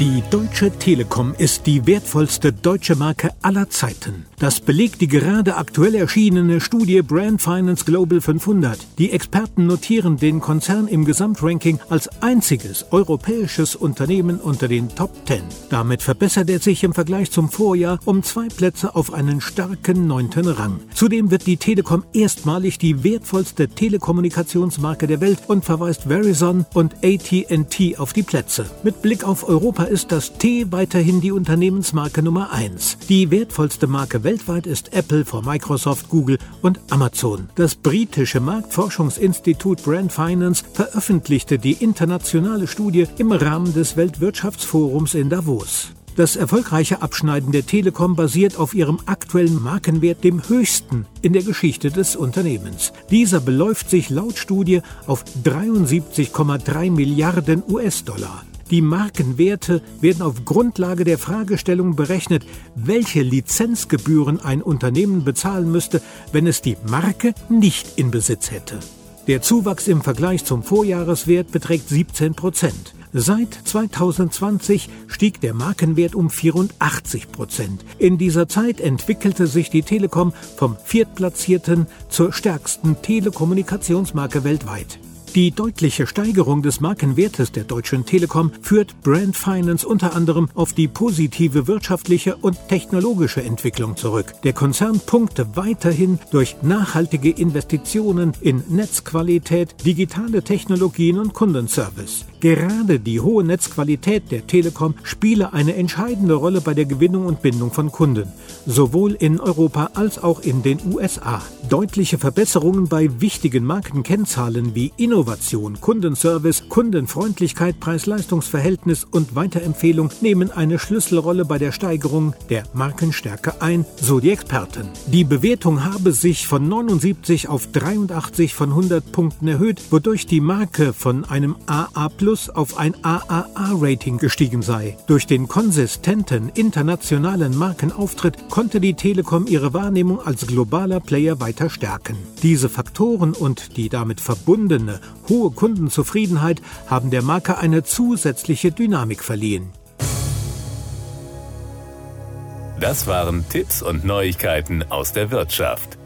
Die Deutsche Telekom ist die wertvollste deutsche Marke aller Zeiten. Das belegt die gerade aktuell erschienene Studie Brand Finance Global 500. Die Experten notieren den Konzern im Gesamtranking als einziges europäisches Unternehmen unter den Top 10. Damit verbessert er sich im Vergleich zum Vorjahr um zwei Plätze auf einen starken neunten Rang. Zudem wird die Telekom erstmalig die wertvollste Telekommunikationsmarke der Welt und verweist Verizon und AT&T auf die Plätze. Mit Blick auf Europa ist das T weiterhin die Unternehmensmarke Nummer 1. Die wertvollste Marke weltweit ist Apple vor Microsoft, Google und Amazon. Das britische Marktforschungsinstitut Brand Finance veröffentlichte die internationale Studie im Rahmen des Weltwirtschaftsforums in Davos. Das erfolgreiche Abschneiden der Telekom basiert auf ihrem aktuellen Markenwert, dem höchsten in der Geschichte des Unternehmens. Dieser beläuft sich laut Studie auf 73,3 Milliarden US-Dollar. Die Markenwerte werden auf Grundlage der Fragestellung berechnet, welche Lizenzgebühren ein Unternehmen bezahlen müsste, wenn es die Marke nicht in Besitz hätte. Der Zuwachs im Vergleich zum Vorjahreswert beträgt 17 Prozent. Seit 2020 stieg der Markenwert um 84 Prozent. In dieser Zeit entwickelte sich die Telekom vom viertplatzierten zur stärksten Telekommunikationsmarke weltweit. Die deutliche Steigerung des Markenwertes der Deutschen Telekom führt Brand Finance unter anderem auf die positive wirtschaftliche und technologische Entwicklung zurück. Der Konzern punkte weiterhin durch nachhaltige Investitionen in Netzqualität, digitale Technologien und Kundenservice. Gerade die hohe Netzqualität der Telekom spiele eine entscheidende Rolle bei der Gewinnung und Bindung von Kunden, sowohl in Europa als auch in den USA. Deutliche Verbesserungen bei wichtigen Markenkennzahlen wie Innovation, Kundenservice, Kundenfreundlichkeit, Preis-Leistungs-Verhältnis und Weiterempfehlung nehmen eine Schlüsselrolle bei der Steigerung der Markenstärke ein, so die Experten. Die Bewertung habe sich von 79 auf 83 von 100 Punkten erhöht, wodurch die Marke von einem AA Plus auf ein AAA-Rating gestiegen sei. Durch den konsistenten internationalen Markenauftritt konnte die Telekom ihre Wahrnehmung als globaler Player weiter stärken. Diese Faktoren und die damit verbundene hohe Kundenzufriedenheit haben der Marke eine zusätzliche Dynamik verliehen. Das waren Tipps und Neuigkeiten aus der Wirtschaft.